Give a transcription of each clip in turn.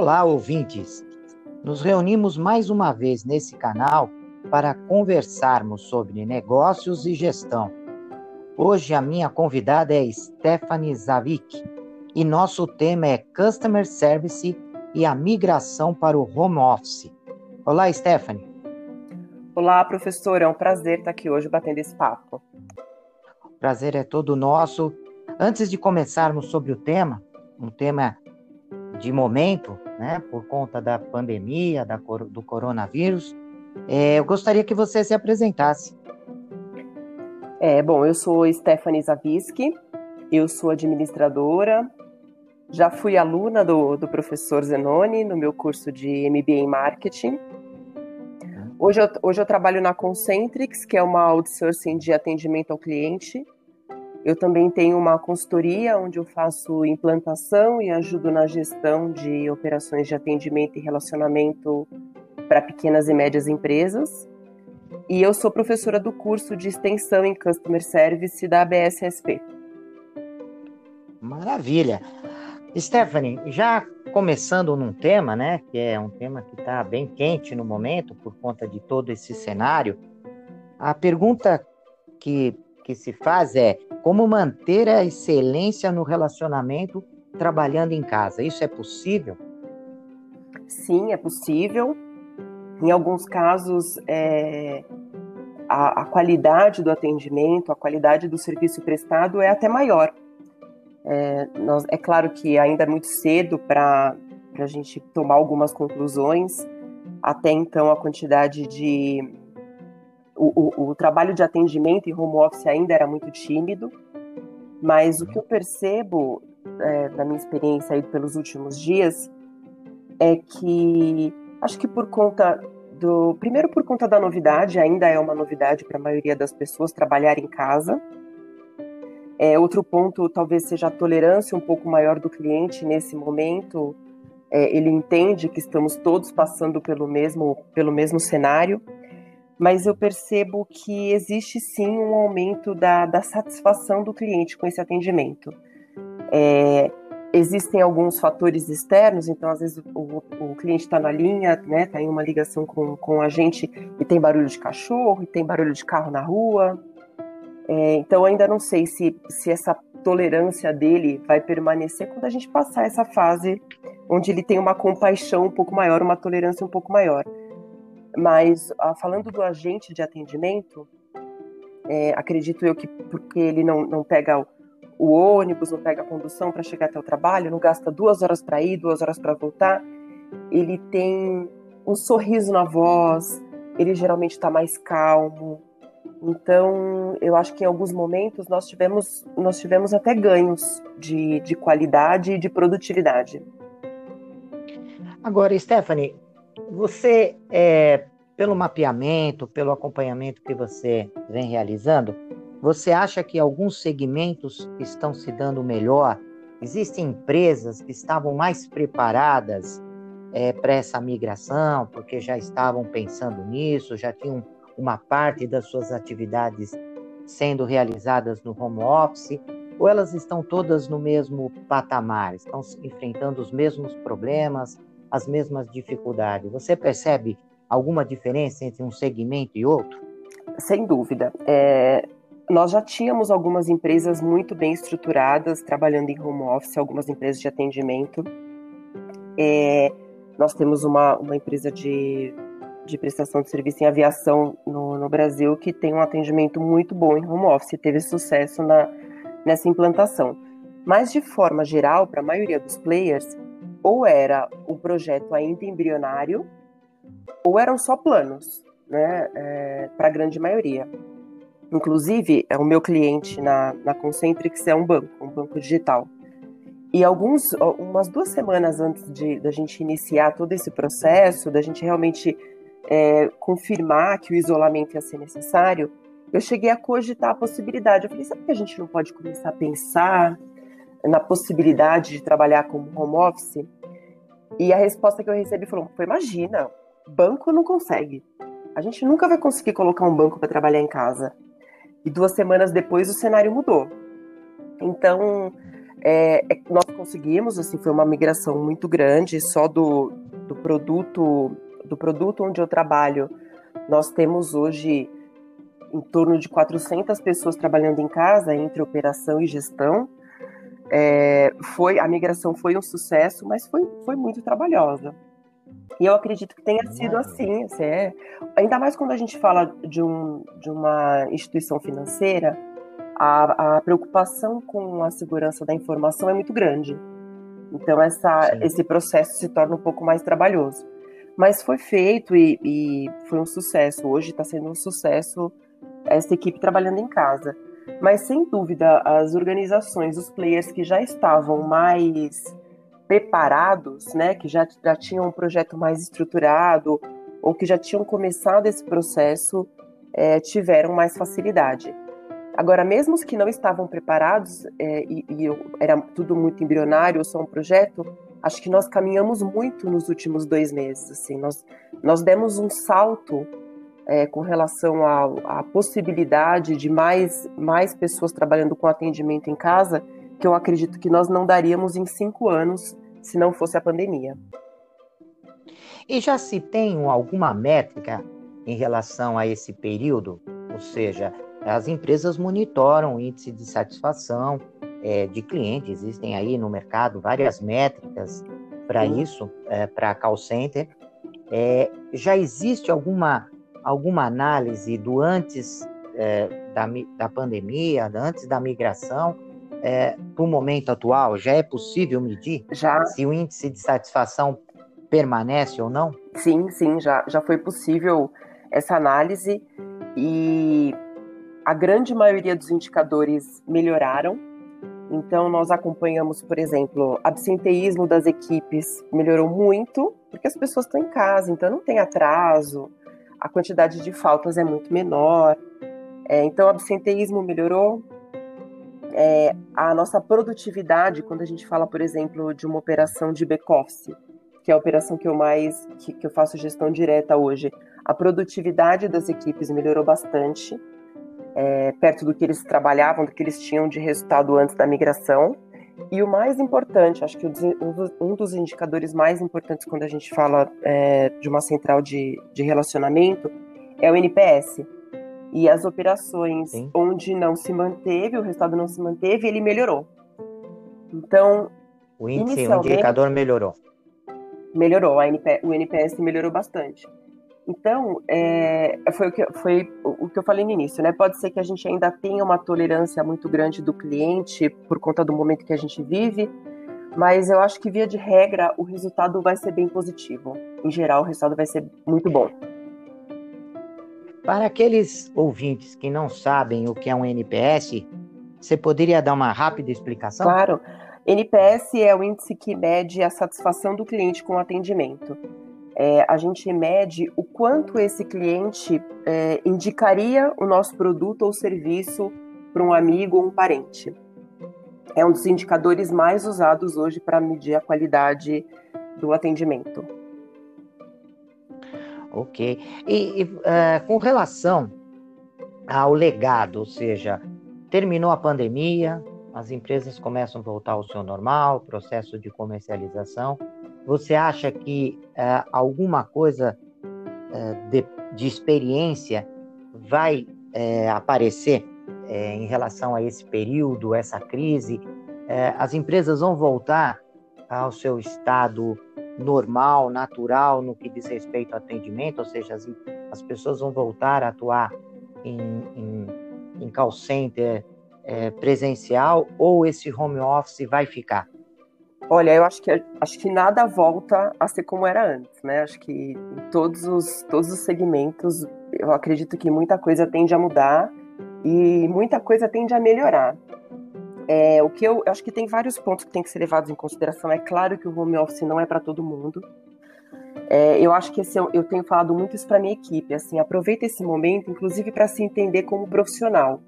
Olá, ouvintes! Nos reunimos mais uma vez nesse canal para conversarmos sobre negócios e gestão. Hoje a minha convidada é Stephanie Zavik e nosso tema é Customer Service e a migração para o home office. Olá, Stephanie. Olá, professor. É um prazer estar aqui hoje batendo esse papo. O prazer é todo nosso. Antes de começarmos sobre o tema, um tema de momento, né, por conta da pandemia, da, do coronavírus, é, eu gostaria que você se apresentasse. É, bom, eu sou Stephanie Zavisky, eu sou administradora, já fui aluna do, do professor Zenoni no meu curso de MBA em Marketing. Hoje eu, hoje eu trabalho na Concentrix, que é uma outsourcing de atendimento ao cliente, eu também tenho uma consultoria onde eu faço implantação e ajudo na gestão de operações de atendimento e relacionamento para pequenas e médias empresas. E eu sou professora do curso de extensão em Customer Service da ABSSP. Maravilha. Stephanie, já começando num tema, né, que é um tema que está bem quente no momento por conta de todo esse cenário, a pergunta que, que se faz é como manter a excelência no relacionamento trabalhando em casa? Isso é possível? Sim, é possível. Em alguns casos, é, a, a, qualidade do atendimento, a qualidade do serviço prestado é até maior. É, nós, é claro que ainda é muito cedo para a gente tomar algumas conclusões. Até então, a quantidade de o, o, o, trabalho de atendimento em home office ainda era muito tímido, mas o que eu percebo é, da minha experiência aí pelos últimos dias é que acho que por conta do primeiro por conta da novidade ainda é uma novidade para a maioria das pessoas trabalhar em casa. É, outro ponto talvez seja a tolerância um pouco maior do cliente nesse momento. É, ele entende que estamos todos passando pelo mesmo pelo mesmo cenário mas eu percebo que existe sim um aumento da, da satisfação do cliente com esse atendimento. É, existem alguns fatores externos, então às vezes o, o cliente está na linha, né, está em uma ligação com, com a gente e tem barulho de cachorro, e tem barulho de carro na rua. É, então ainda não sei se, se essa tolerância dele vai permanecer quando a gente passar essa fase onde ele tem uma compaixão um pouco maior, uma tolerância um pouco maior. Mas ah, falando do agente de atendimento, é, acredito eu que porque ele não, não pega o, ônibus, não pega a condução para chegar até o trabalho, não gasta duas horas para ir, duas horas para voltar, ele tem um sorriso na voz, ele geralmente está mais calmo. Então, eu acho que em alguns momentos nós tivemos, nós tivemos até ganhos de, de qualidade e de produtividade. Agora, Stephanie, você, é, pelo mapeamento, pelo acompanhamento que você vem realizando, você acha que alguns segmentos estão se dando melhor? Existem empresas que estavam mais preparadas é, para essa migração, porque já estavam pensando nisso, já tinham uma parte das suas atividades sendo realizadas no home office, ou elas estão todas no mesmo patamar, estão enfrentando os mesmos problemas, as mesmas dificuldades. Você percebe alguma diferença entre um segmento e outro? Sem dúvida. É, nós já tínhamos algumas empresas muito bem estruturadas trabalhando em home office, algumas empresas de atendimento. É, nós temos uma, uma empresa de, de prestação de serviço em aviação no, no, Brasil que tem um atendimento muito bom em home office, teve sucesso na, nessa implantação. Mas, de forma geral, para a maioria dos players, ou era um projeto ainda embrionário, ou eram só planos, né, é, para a grande maioria. Inclusive, é o meu cliente na, na Concentrix é um banco, um banco digital. E alguns, umas duas semanas antes de da gente iniciar todo esse processo, da gente realmente é, confirmar que o isolamento ia ser necessário, eu cheguei a cogitar a possibilidade. Eu falei, sabe que a gente não pode começar a pensar na possibilidade de trabalhar como home office? E a resposta que eu recebi foi imagina, banco não consegue. A gente nunca vai conseguir colocar um banco para trabalhar em casa. E duas semanas depois o cenário mudou. Então, é, é, nós conseguimos, assim, foi uma migração muito grande, só do, do produto do produto onde eu trabalho, nós temos hoje em torno de 400 pessoas trabalhando em casa, entre operação e gestão. É, foi A migração foi um sucesso, mas foi, foi muito trabalhosa. E eu acredito que tenha sido assim. assim é, ainda mais quando a gente fala de, um, de uma instituição financeira, a, a, preocupação com a segurança da informação é muito grande. Então, essa, esse processo se torna um pouco mais trabalhoso. Mas foi feito e, e foi um sucesso. Hoje está sendo um sucesso essa equipe trabalhando em casa. Mas, sem dúvida, as organizações, os players que já estavam mais preparados, né, que já, já tinham um projeto mais estruturado ou que já tinham começado esse processo, é, tiveram mais facilidade. Agora, mesmo os que não estavam preparados, é, e, e, era tudo muito embrionário, só um projeto, acho que nós caminhamos muito nos últimos dois meses. Assim, nós, nós demos um salto é, com relação à, à possibilidade de mais, mais pessoas trabalhando com atendimento em casa, que eu acredito que nós não daríamos em cinco anos se não fosse a pandemia. E já se tem alguma métrica em relação a esse período? Ou seja, as empresas monitoram o índice de satisfação é, de cliente, existem aí no mercado várias métricas para isso, é, para call center. É, já existe alguma, alguma análise do antes é, da, da pandemia, antes da migração, é, para o momento atual? Já é possível medir já. se o índice de satisfação permanece ou não? Sim, sim, já, já foi possível essa análise e a grande maioria dos indicadores melhoraram. Então, nós acompanhamos, por exemplo, absenteísmo das equipes melhorou muito, porque as pessoas estão em casa, então não tem atraso, a quantidade de faltas é muito menor. É, então, o absenteísmo melhorou, é, a nossa produtividade, quando a gente fala, por exemplo, de uma operação de back-office, que é a operação que eu mais que, que eu faço gestão direta hoje, a produtividade das equipes melhorou bastante, é, perto do que eles trabalhavam, do que eles tinham de resultado antes da migração. E o mais importante, acho que um dos indicadores mais importantes quando a gente fala é, de uma central de, de relacionamento é o NPS e as operações Sim. onde não se manteve, o resultado não se manteve, ele melhorou. Então. O índice, o indicador melhorou. Melhorou, NP, o NPS melhorou bastante. Então, é, foi, o que, foi o que eu falei no início, né? Pode ser que a gente ainda tenha uma tolerância muito grande do cliente por conta do momento que a gente vive, mas eu acho que, via de regra, o resultado vai ser bem positivo. Em geral, o resultado vai ser muito bom. Para aqueles ouvintes que não sabem o que é um NPS, você poderia dar uma rápida explicação? Claro. NPS é o índice que mede a satisfação do cliente com o atendimento. É, a gente mede o quanto esse cliente é, indicaria o nosso produto ou serviço para um amigo ou um parente. É um dos indicadores mais usados hoje para medir a qualidade do atendimento. Ok. E, e uh, com relação ao legado, ou seja, terminou a pandemia, as empresas começam a voltar ao seu normal, processo de comercialização. Você acha que uh, alguma coisa uh, de, de, experiência vai aparecer em relação a esse período, essa crise? as empresas vão voltar ao seu estado normal, natural no que diz respeito ao atendimento, ou seja, as, as pessoas vão voltar a atuar em, em, em call center é, presencial ou esse home office vai ficar? Olha, eu acho que acho que nada volta a ser como era antes, né? Acho que em todos os todos os segmentos, eu acredito que muita coisa tende a mudar e muita coisa tende a melhorar. É, o que eu, eu acho que tem vários pontos que tem que ser levados em consideração. É claro que o home office não é para todo mundo. É, eu acho que esse, eu, eu tenho falado muito isso para minha equipe. Assim, aproveita esse momento, inclusive para se entender como profissional.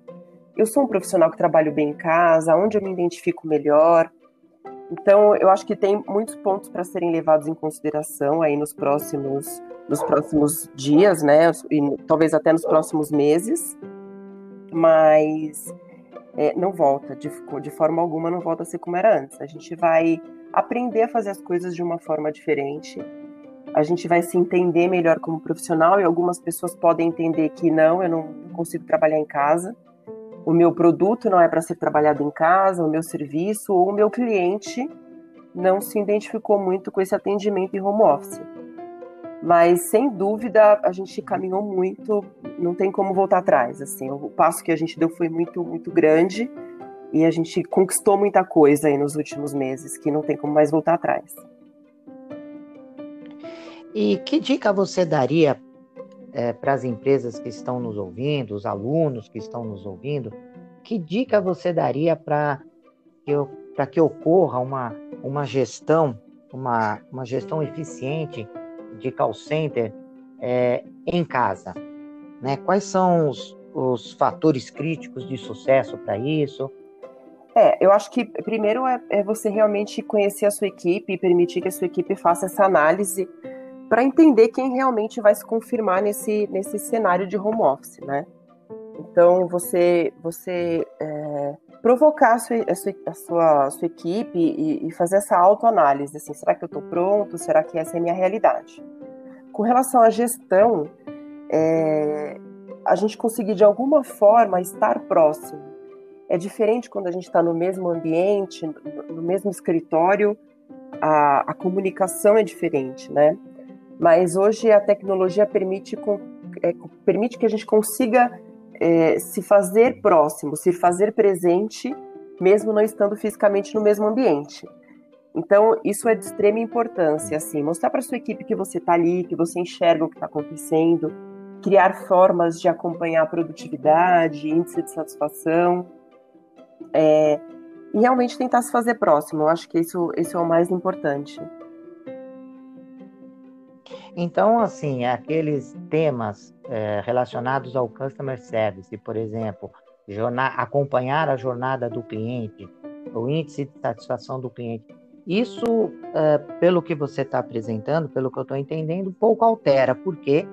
Eu sou um profissional que trabalho bem em casa, onde eu me identifico melhor. Então, eu acho que tem muitos pontos para serem levados em consideração aí nos próximos, nos próximos dias, né? E talvez até nos próximos meses. Mas é, não volta, de, de forma alguma não volta a ser como era antes. A gente vai aprender a fazer as coisas de uma forma diferente, a gente vai se entender melhor como profissional e algumas pessoas podem entender que não, eu não consigo trabalhar em casa, o meu produto não é para ser trabalhado em casa, o meu serviço ou o meu cliente não se identificou muito com esse atendimento em home office. Mas sem dúvida a gente caminhou muito, não tem como voltar atrás. Assim, o passo que a gente deu foi muito muito grande e a gente conquistou muita coisa aí nos últimos meses que não tem como mais voltar atrás. E que dica você daria é, para as empresas que estão nos ouvindo, os alunos que estão nos ouvindo? Que dica você daria para que, que ocorra uma, uma gestão, uma, uma gestão eficiente de call center é, em casa? Né? Quais são os, os fatores críticos de sucesso para isso? É, eu acho que primeiro é, é, você realmente conhecer a sua equipe e permitir que a sua equipe faça essa análise para entender quem realmente vai se confirmar nesse, nesse cenário de home office, né? Então, você, você é, provocar a sua, a sua, a sua, a sua equipe e, e, fazer essa autoanálise, assim, será que eu estou pronto? Será que essa é a minha realidade? Com relação à gestão, é, a gente conseguir de alguma forma estar próximo. É diferente quando a gente está no mesmo ambiente, no, mesmo escritório, a, a comunicação é diferente, né? Mas hoje a tecnologia permite, é, permite que a gente consiga é, se fazer próximo, se fazer presente, mesmo não estando fisicamente no mesmo ambiente. Então, isso é de extrema importância, assim, mostrar para sua equipe que você está ali, que você enxerga o que está acontecendo, criar formas de acompanhar a produtividade, índice de satisfação, é, e realmente tentar se fazer próximo. Eu acho que isso, isso é o mais importante. Então, assim, aqueles temas é, relacionados ao customer service, por exemplo, acompanhar a jornada do cliente, o índice de satisfação do cliente, isso, é, pelo que você está apresentando, pelo que eu estou entendendo, pouco altera, porque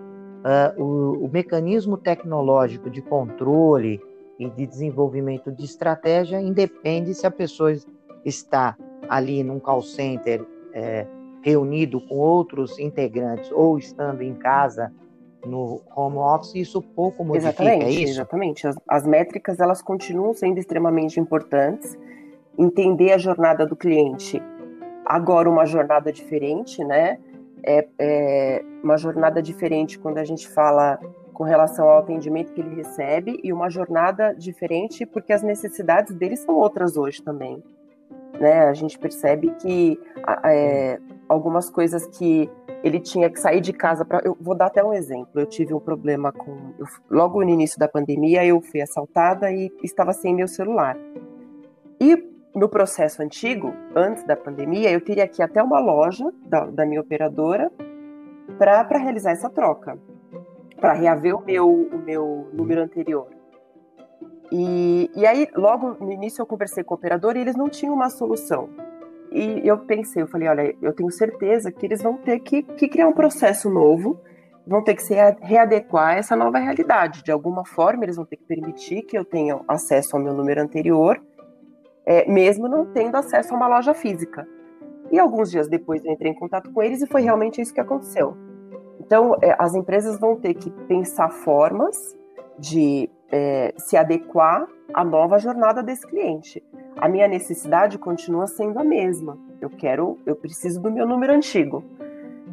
é, o, o mecanismo tecnológico de controle e de desenvolvimento de estratégia independe se a pessoa está ali num call center é, reunido com outros integrantes ou estando em casa no home office, isso pouco modifica, exatamente, é isso? Exatamente, as, as métricas elas continuam sendo extremamente importantes, entender a jornada do cliente, agora uma jornada diferente, né, é, é uma jornada diferente quando a gente fala com relação ao atendimento que ele recebe e uma jornada diferente porque as necessidades dele são outras hoje também. Né? A gente percebe que é, algumas coisas que ele tinha que sair de casa para. Eu vou dar até um exemplo. Eu tive um problema com. Eu, logo no início da pandemia, eu fui assaltada e estava sem meu celular. E no processo antigo, antes da pandemia, eu teria que ir até uma loja da, da minha operadora para realizar essa troca, para reaver o meu, o meu número anterior. E, e aí, logo no início, eu conversei com o operador e eles não tinham uma solução. E eu pensei, eu falei, olha, eu tenho certeza que eles vão ter que, que criar um processo novo, vão ter que se readequar a essa nova realidade. De alguma forma, eles vão ter que permitir que eu tenha acesso ao meu número anterior, é, mesmo não tendo acesso a uma loja física. E alguns dias depois eu entrei em contato com eles e foi realmente isso que aconteceu. Então, é, as empresas vão ter que pensar formas de é, se adequar à nova jornada desse cliente a minha necessidade continua sendo a mesma. Eu quero, eu preciso do meu número antigo.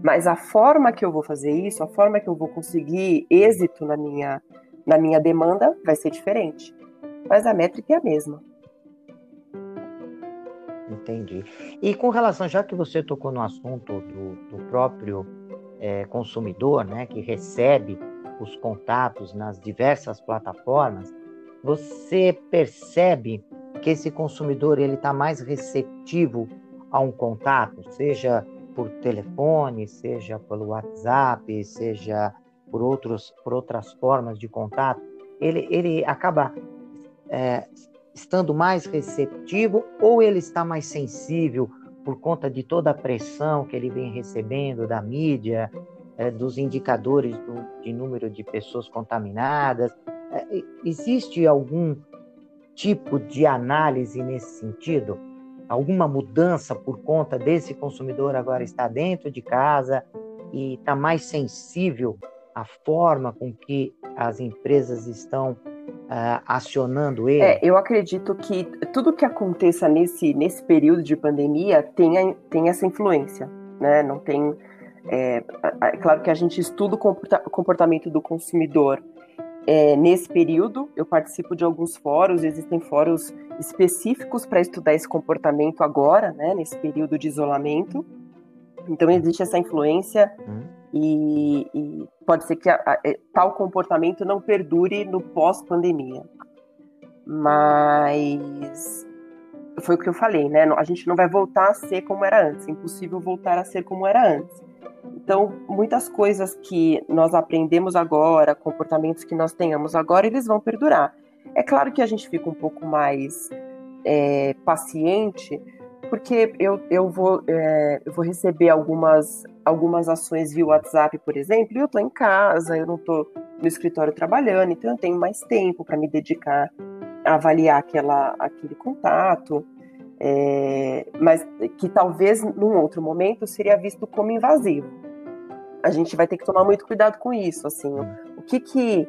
Mas a forma que eu vou fazer isso, a forma que eu vou conseguir êxito na minha, na minha demanda vai ser diferente. Mas a métrica é a mesma. Entendi. E com relação, já que você tocou no assunto do, do próprio é, consumidor, né, que recebe os contatos nas diversas plataformas, você percebe que esse consumidor ele está mais receptivo a um contato, seja por telefone, seja pelo WhatsApp, seja por, outros, por outras formas de contato, ele, ele acaba é, estando mais receptivo ou ele está mais sensível por conta de toda a pressão que ele vem recebendo da mídia, é, dos indicadores do, de número de pessoas contaminadas. É, existe algum tipo de análise nesse sentido? Alguma mudança por conta desse consumidor agora estar dentro de casa e está mais sensível à forma com que as empresas estão uh, acionando ele? É, eu acredito que tudo que aconteça nesse, nesse período de pandemia tem, tem essa influência, né? Não tem é, é, claro que a gente estuda o comportamento do consumidor é, nesse período. Eu participo de alguns fóruns, existem fóruns específicos para estudar esse comportamento agora, né, nesse período de isolamento. Então existe essa influência hum. e, e, pode ser que a, a, é, tal comportamento não perdure no pós-pandemia. Mas foi o que eu falei, né? A gente não vai voltar a ser como era antes. É impossível voltar a ser como era antes. Então, muitas coisas que nós aprendemos agora, comportamentos que nós tenhamos agora, eles vão perdurar. É claro que a gente fica um pouco mais é, paciente, porque eu, eu, vou, é, eu vou receber algumas, algumas ações via WhatsApp, por exemplo, e eu estou em casa, eu não estou no escritório trabalhando, então eu tenho mais tempo para me dedicar a avaliar aquela, aquele contato é, mas que talvez num outro momento seria visto como invasivo. A gente vai ter que tomar muito cuidado com isso, assim, o que que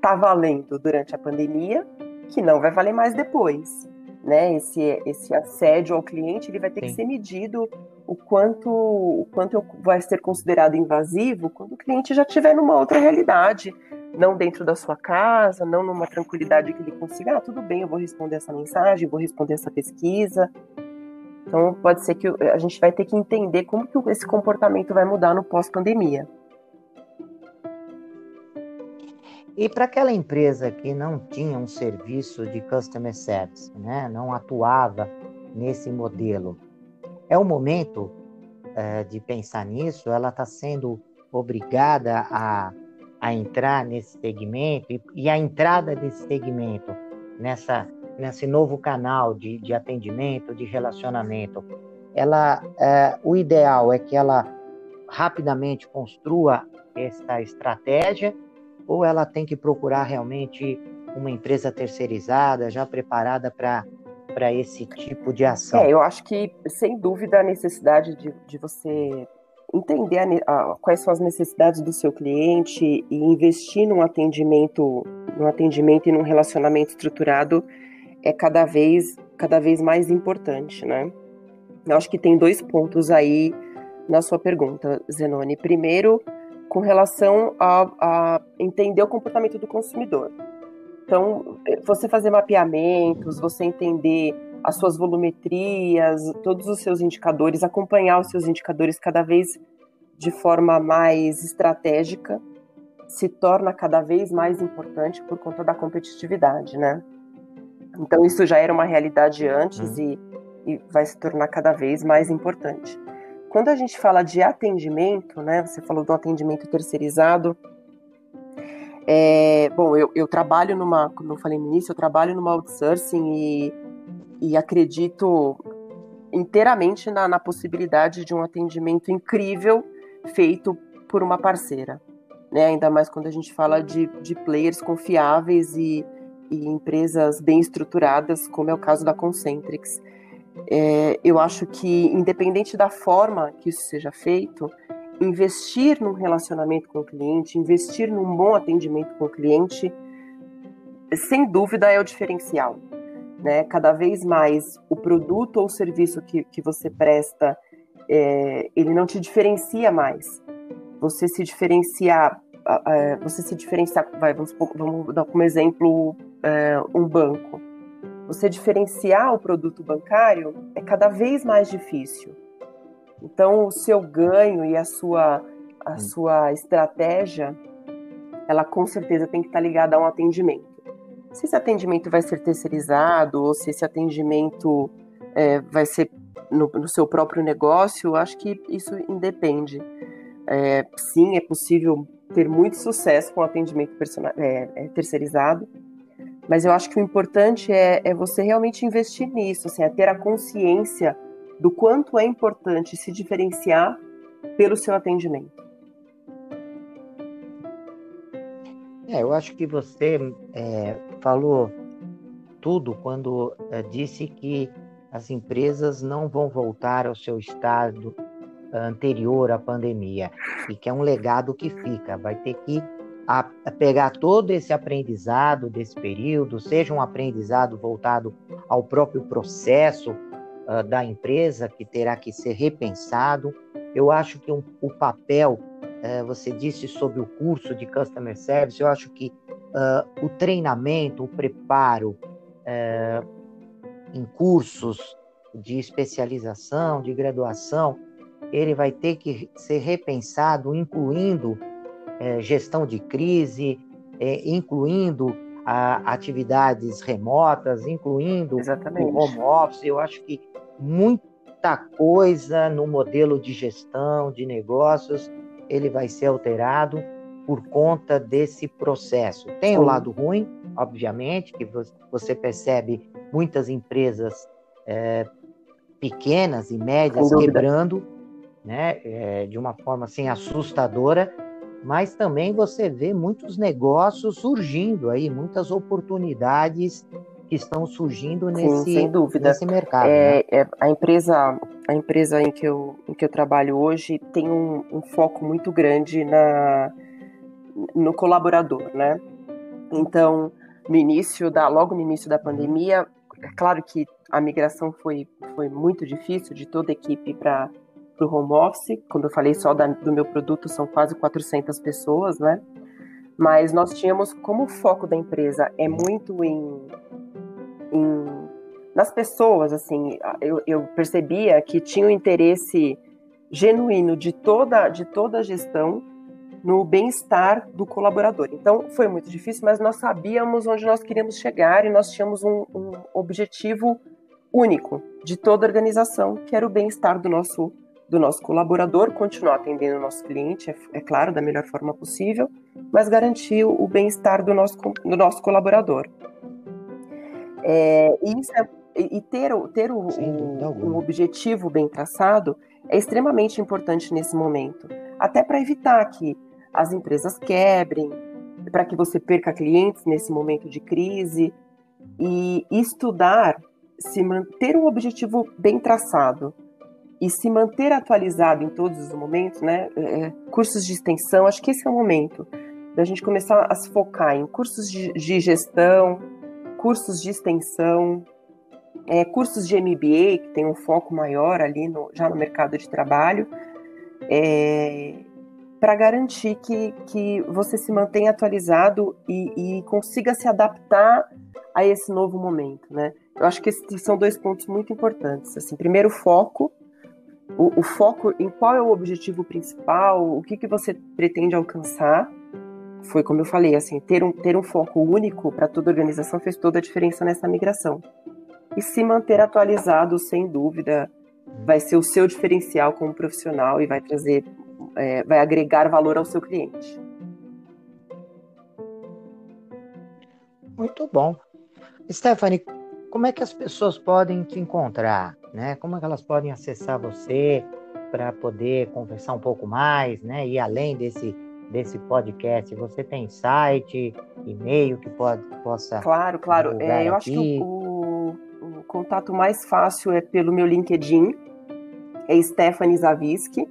tá valendo durante a pandemia que não vai valer mais depois, né? Esse esse assédio ao cliente ele vai ter Sim. que ser medido o quanto o quanto vai ser considerado invasivo quando o cliente já estiver numa outra realidade, não dentro da sua casa, não numa tranquilidade que ele consiga, ah, tudo bem, eu vou responder essa mensagem, vou responder essa pesquisa. Então, pode ser que a gente vai ter que entender como que esse comportamento vai mudar no pós-pandemia. E para aquela empresa que não tinha um serviço de customer service, né, não atuava nesse modelo, é o momento é, de pensar nisso? Ela está sendo obrigada a a entrar nesse segmento e, e a entrada desse segmento nessa nesse novo canal de, de atendimento, de relacionamento, ela, é, o ideal é que ela rapidamente construa essa estratégia ou ela tem que procurar realmente uma empresa terceirizada, já preparada para para esse tipo de ação? É, eu acho que, sem dúvida, a necessidade de, de você entender a, a, quais são as necessidades do seu cliente e investir num atendimento, num atendimento e num relacionamento estruturado é cada vez, cada vez mais importante, né? Eu acho que tem dois pontos aí na sua pergunta, Zenone. Primeiro, com relação a, a entender o comportamento do consumidor. Então, você fazer mapeamentos, você entender as suas volumetrias, todos os seus indicadores, acompanhar os seus indicadores cada vez de forma mais estratégica, se torna cada vez mais importante por conta da competitividade, né? Então isso já era uma realidade antes uhum. e, e vai se tornar cada vez mais importante. Quando a gente fala de atendimento, né? Você falou do atendimento terceirizado. É, bom, eu, eu trabalho numa, como eu falei no início, eu trabalho numa outsourcing e e acredito inteiramente na, na, possibilidade de um atendimento incrível feito por uma parceira. Né? Ainda mais quando a gente fala de, de players confiáveis e, e empresas bem estruturadas, como é o caso da Concentrix. É, eu acho que, independente da forma que isso seja feito, investir num relacionamento com o cliente, investir num bom atendimento com o cliente, sem dúvida é o diferencial né? Cada vez mais o produto ou serviço que, que você presta, é, ele não te diferencia mais. Você se diferenciar, é, você se diferenciar, vai, vamos, vamos dar como exemplo é, um banco. Você diferenciar o produto bancário é cada vez mais difícil. Então, o seu ganho e a sua, a hum. sua estratégia, ela com certeza tem que estar ligada a um atendimento se esse atendimento vai ser terceirizado ou se esse atendimento é, vai ser no, no, seu próprio negócio, acho que isso independe. É, sim, é possível ter muito sucesso com atendimento é, é, terceirizado, mas eu acho que o importante é, é você realmente investir nisso, assim, é ter a consciência do quanto é importante se diferenciar pelo seu atendimento. É, eu acho que você é, falou tudo quando uh, disse que as empresas não vão voltar ao seu estado anterior à pandemia e que é um legado que fica. Vai ter que a, a pegar todo esse aprendizado desse período, seja um aprendizado voltado ao próprio processo uh, da empresa, que terá que ser repensado. Eu acho que um, o papel, uh, você disse sobre o curso de Customer Service, eu acho que uh, o treinamento, o preparo eh, em cursos de especialização, de graduação, ele vai ter que ser repensado, incluindo é, gestão de crise, incluindo a, atividades remotas, incluindo Exatamente. o home office. Eu acho que muita coisa no modelo de gestão de negócios ele vai ser alterado por conta desse processo. Tem o lado ruim, obviamente, que você percebe muitas empresas é, pequenas e médias quebrando, né, é, de uma forma assim assustadora, mas também você vê muitos negócios surgindo aí, muitas oportunidades que estão surgindo nesse, Sim, sem dúvida. nesse mercado. É, né? é, a empresa, a empresa em que eu, em que eu trabalho hoje tem um, um foco muito grande na, no colaborador, né? Então, no início da, logo no início da pandemia, é claro que a migração foi, foi muito difícil de toda a equipe para para o home office. Quando eu falei só da, do meu produto, são quase 400 pessoas, né? Mas nós tínhamos, como o foco da empresa é muito em, em nas pessoas, assim, eu, eu percebia que tinha um interesse genuíno de toda, de toda a gestão no bem-estar do colaborador. Então, foi muito difícil, mas nós sabíamos onde nós queríamos chegar e nós tínhamos um, um objetivo único de toda a organização, que era o bem-estar do nosso do nosso colaborador, continuar atendendo o nosso cliente, é, é claro, da melhor forma possível, mas garantir o bem-estar do nosso, do nosso colaborador. É, isso é, e ter, ter o, o, um objetivo bem traçado é extremamente importante nesse momento, até para evitar que as empresas quebrem, para que você perca clientes nesse momento de crise, e estudar, se manter um objetivo bem traçado, e se manter atualizado em todos os momentos, né? É, é, cursos de extensão, acho que esse é o momento da gente começar a se focar em cursos de, de gestão, cursos de extensão, é, cursos de MBA, que tem um foco maior ali no, já no mercado de trabalho, é, para garantir que, que você se mantenha atualizado e, e consiga se adaptar a esse novo momento, né? Eu acho que esses são dois pontos muito importantes. Assim, primeiro, foco, o, o, foco em qual é o objetivo principal, o que, que você pretende alcançar. Foi como eu falei, assim, ter um, ter um foco único para toda organização fez toda a diferença nessa migração. E se manter atualizado, sem dúvida, vai ser o seu diferencial como profissional e vai trazer, é, vai agregar valor ao seu cliente. Muito bom. Stephanie, como é que as pessoas podem te encontrar? Né? Como é que elas podem acessar você para poder conversar um pouco mais, né? E além desse desse podcast, você tem site, e-mail que pode possa Claro, claro. É, eu acho que o, o, contato mais fácil é pelo meu LinkedIn, é Stephanie Zaviski.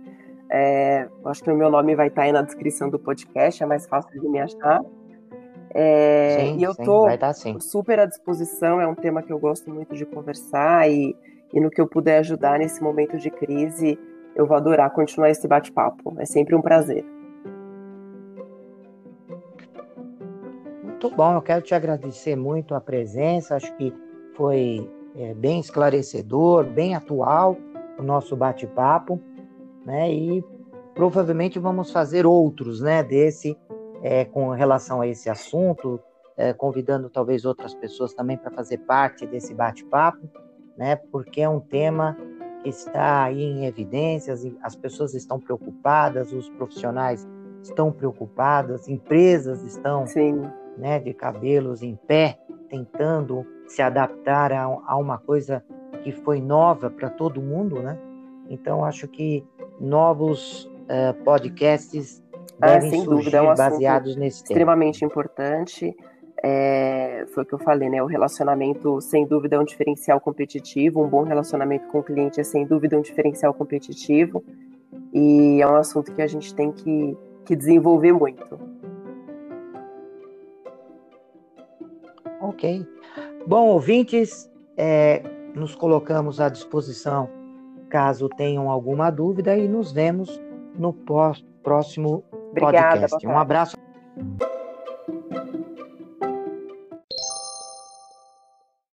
É, acho que o meu nome vai estar aí na descrição do podcast, é mais fácil de me achar. É, sim, e eu estou super à disposição, é um tema que eu gosto muito de conversar e, e no que eu puder ajudar nesse momento de crise, eu vou adorar continuar esse bate-papo. É sempre um prazer. Muito bom, eu quero te agradecer muito a presença, acho que foi é, bem esclarecedor, bem atual o nosso bate-papo, né? E provavelmente vamos fazer outros, né, desse é, com relação a esse assunto, é, convidando talvez outras pessoas também para fazer parte desse bate-papo, né? Porque é um tema que está aí em evidências, as pessoas estão preocupadas, os profissionais estão preocupados, empresas estão, Sim. né, de cabelos em pé, tentando se adaptar a, a uma coisa que foi nova para todo mundo, né? Então acho que novos uh, podcasts ah, sem dúvida, é um baseados nesse extremamente tema. importante. É, foi o que eu falei, né? O relacionamento, sem dúvida, é um diferencial competitivo. Um bom relacionamento com o cliente é, sem dúvida, um diferencial competitivo. E é um assunto que a gente tem que, que desenvolver muito. Ok. Bom, ouvintes, é, nos colocamos à disposição caso tenham alguma dúvida e nos vemos no próximo Obrigada, podcast. Um abraço.